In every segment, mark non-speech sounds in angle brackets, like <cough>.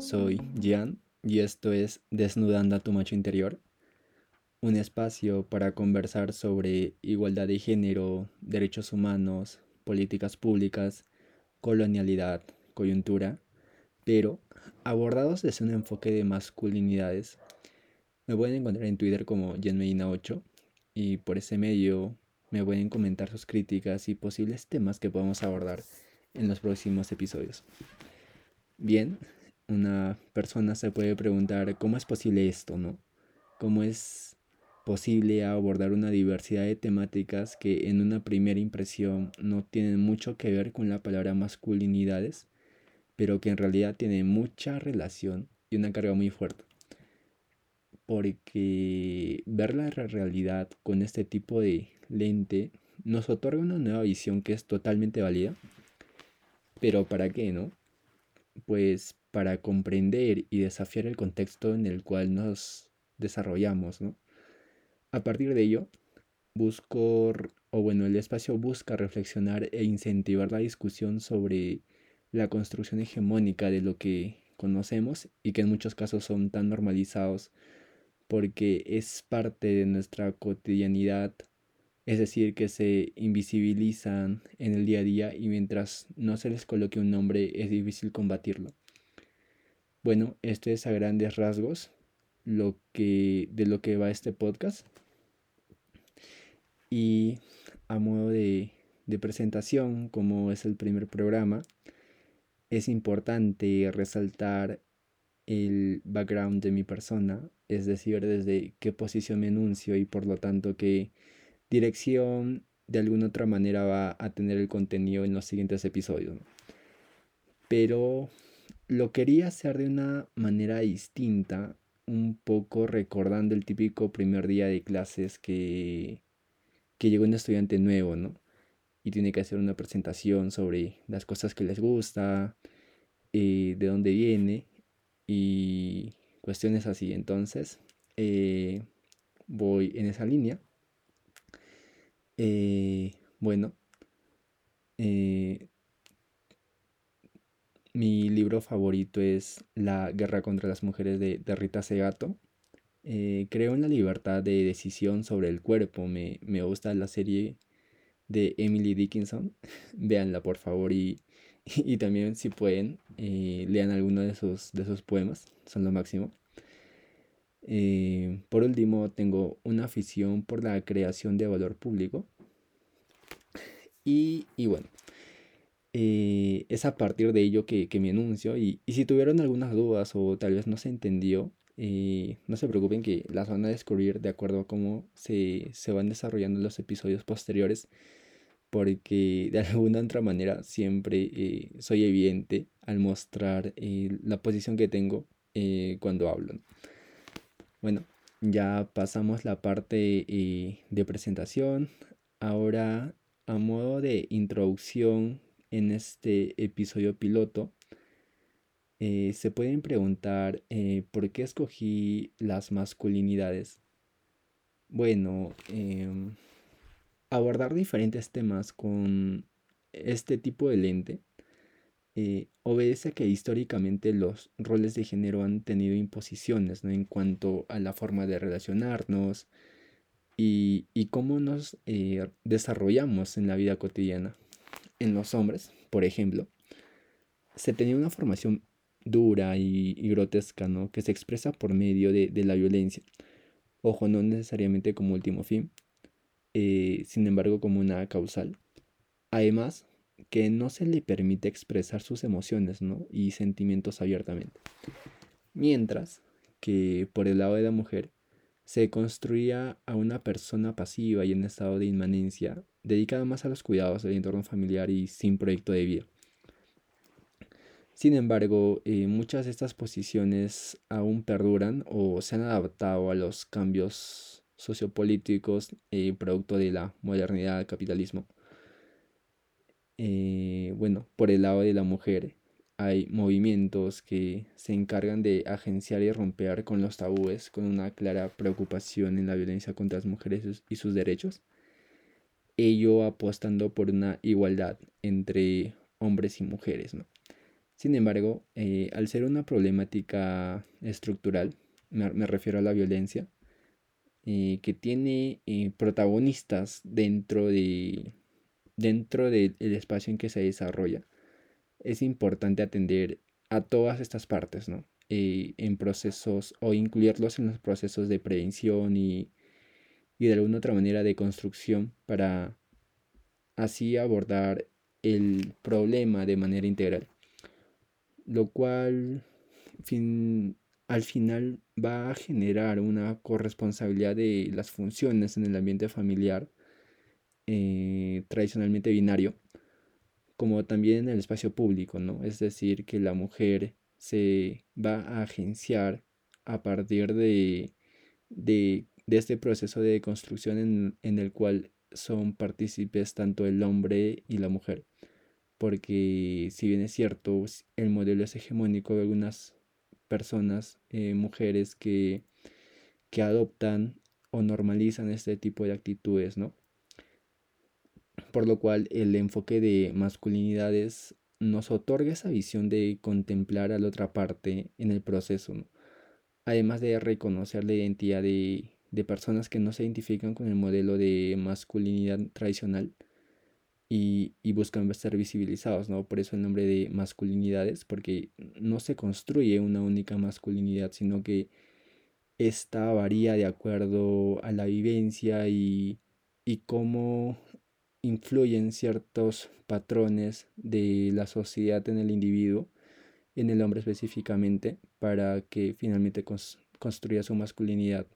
soy Gian y esto es Desnudando a tu macho interior, un espacio para conversar sobre igualdad de género, derechos humanos, políticas públicas, colonialidad, coyuntura, pero abordados desde un enfoque de masculinidades. Me pueden encontrar en Twitter como GianMedina8 y por ese medio me pueden comentar sus críticas y posibles temas que podamos abordar en los próximos episodios. Bien, una persona se puede preguntar cómo es posible esto, ¿no? ¿Cómo es posible abordar una diversidad de temáticas que en una primera impresión no tienen mucho que ver con la palabra masculinidades, pero que en realidad tienen mucha relación y una carga muy fuerte? Porque ver la realidad con este tipo de lente nos otorga una nueva visión que es totalmente válida. Pero ¿para qué, no? Pues para comprender y desafiar el contexto en el cual nos desarrollamos, ¿no? A partir de ello, busco, o bueno, el espacio busca reflexionar e incentivar la discusión sobre la construcción hegemónica de lo que conocemos y que en muchos casos son tan normalizados porque es parte de nuestra cotidianidad, es decir, que se invisibilizan en el día a día y mientras no se les coloque un nombre es difícil combatirlo. Bueno, esto es a grandes rasgos lo que, de lo que va este podcast. Y a modo de, de presentación, como es el primer programa, es importante resaltar el background de mi persona, es decir, desde qué posición me enuncio y por lo tanto qué dirección de alguna otra manera va a tener el contenido en los siguientes episodios. Pero lo quería hacer de una manera distinta, un poco recordando el típico primer día de clases que, que llegó un estudiante nuevo, ¿no? Y tiene que hacer una presentación sobre las cosas que les gusta, eh, de dónde viene y cuestiones así. Entonces, eh, voy en esa línea. Eh, bueno, mi libro favorito es La guerra contra las mujeres de, Rita Segato. Eh, creo en la libertad de decisión sobre el cuerpo. Me, gusta la serie de Emily Dickinson. <laughs> Véanla por favor y, y también si pueden eh, lean alguno de sus, de sus poemas. Son lo máximo. Eh, por último, tengo una afición por la creación de valor público. Y, y bueno, eh, es a partir de ello que, me anuncio y, si tuvieron algunas dudas o tal vez no se entendió, eh, no se preocupen que las van a descubrir de acuerdo a cómo se, van desarrollando los episodios posteriores, porque de <laughs> alguna otra manera siempre eh, soy evidente al mostrar la posición que tengo cuando hablo. Bueno, ya pasamos la parte de presentación. Ahora, a modo de introducción en este episodio piloto, eh, se pueden preguntar eh, por qué escogí las masculinidades. Bueno, em, abordar diferentes temas con este tipo de lente eh, obedece que históricamente los roles de género han tenido imposiciones en cuanto a la forma de relacionarnos y, y cómo nos desarrollamos en la vida cotidiana en los hombres, por ejemplo, se tenía una formación dura y, grotesca, ¿no? Que se expresa por medio de, la violencia. Ojo, no necesariamente como último fin, eh, sin embargo como una causal. Además, que no se le permite expresar sus emociones, ¿no? Y sentimientos abiertamente. Mientras que por el lado de la mujer, se construía a una persona pasiva y en estado de inmanencia, dedicada más a los cuidados del entorno familiar y sin proyecto de vida. Sin embargo, eh, muchas de estas posiciones aún perduran o se han adaptado a los cambios sociopolíticos eh, producto de la modernidad del capitalismo. Eh, bueno, por el lado de la mujer hay movimientos que se encargan de agenciar y romper con los tabúes con una clara preocupación en la violencia contra las mujeres y sus derechos ello apostando por una igualdad entre hombres y mujeres, ¿no? Sin embargo, eh, al ser una problemática estructural, me, refiero a la violencia, eh, que tiene protagonistas dentro, de, dentro del espacio en que se desarrolla, es importante atender a todas estas partes, ¿no? en procesos o incluirlos en los procesos de prevención y, y de alguna otra manera de construcción para así abordar el problema de manera integral lo cual al final va a generar una corresponsabilidad de las funciones en el ambiente familiar eh, tradicionalmente binario, como también en el espacio público, ¿no? Es decir, que la mujer se va a agenciar a partir de, de, este proceso de construcción en, en el cual son partícipes tanto el hombre y la mujer porque si bien es cierto, el modelo es hegemónico de algunas personas, eh, mujeres que, que adoptan o normalizan este tipo de actitudes, ¿no? Por lo cual el enfoque de masculinidades nos otorga esa visión de contemplar a la otra parte en el proceso. Además de reconocer la identidad de, de personas que no se identifican con el modelo de masculinidad tradicional, y, buscan ser visibilizados, ¿no? Por eso el nombre de masculinidades, porque no se construye una única masculinidad, sino que esta varía de acuerdo a la vivencia y, y cómo influyen ciertos patrones de la sociedad en el individuo, en el hombre específicamente, para que finalmente construya su masculinidad.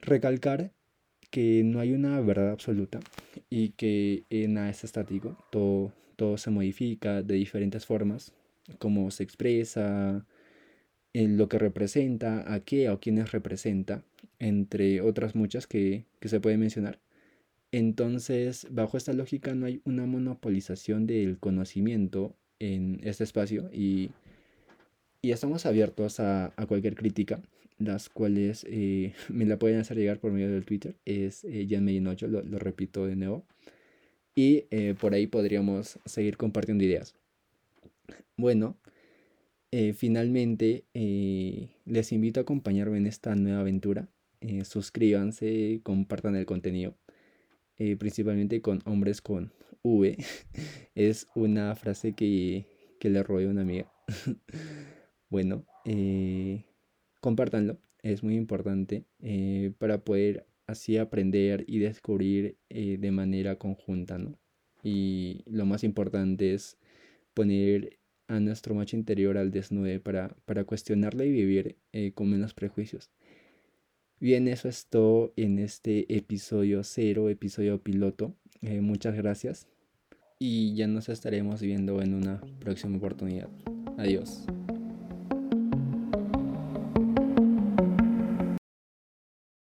Recalcar que no hay una verdad absoluta y que nada es estático, todo, todo se modifica de diferentes formas, cómo se expresa, en lo que representa, a qué o quiénes representa, entre otras muchas que, que se puede mencionar. Entonces, bajo esta lógica no hay una monopolización del conocimiento en este espacio y, y estamos abiertos a, cualquier crítica las cuales eh, <laughs> me la pueden hacer llegar por medio del Twitter, es eh, Jan lo, lo, repito de nuevo. Y eh, por ahí podríamos seguir compartiendo ideas. Bueno, eh, finalmente les invito a acompañarme en esta nueva aventura. suscríbanse, compartan el contenido, principalmente con hombres con V. <laughs> es una frase que, que le robé a una amiga. <laughs> bueno, eh, compártanlo, es muy importante eh, para poder así aprender y descubrir eh, de manera conjunta, ¿no? Y lo más importante es poner a nuestro macho interior al desnudo para, para cuestionarle y vivir eh, con menos prejuicios. Bien, eso es todo en este episodio cero, episodio piloto. muchas gracias y ya nos estaremos viendo en una próxima oportunidad. Adiós.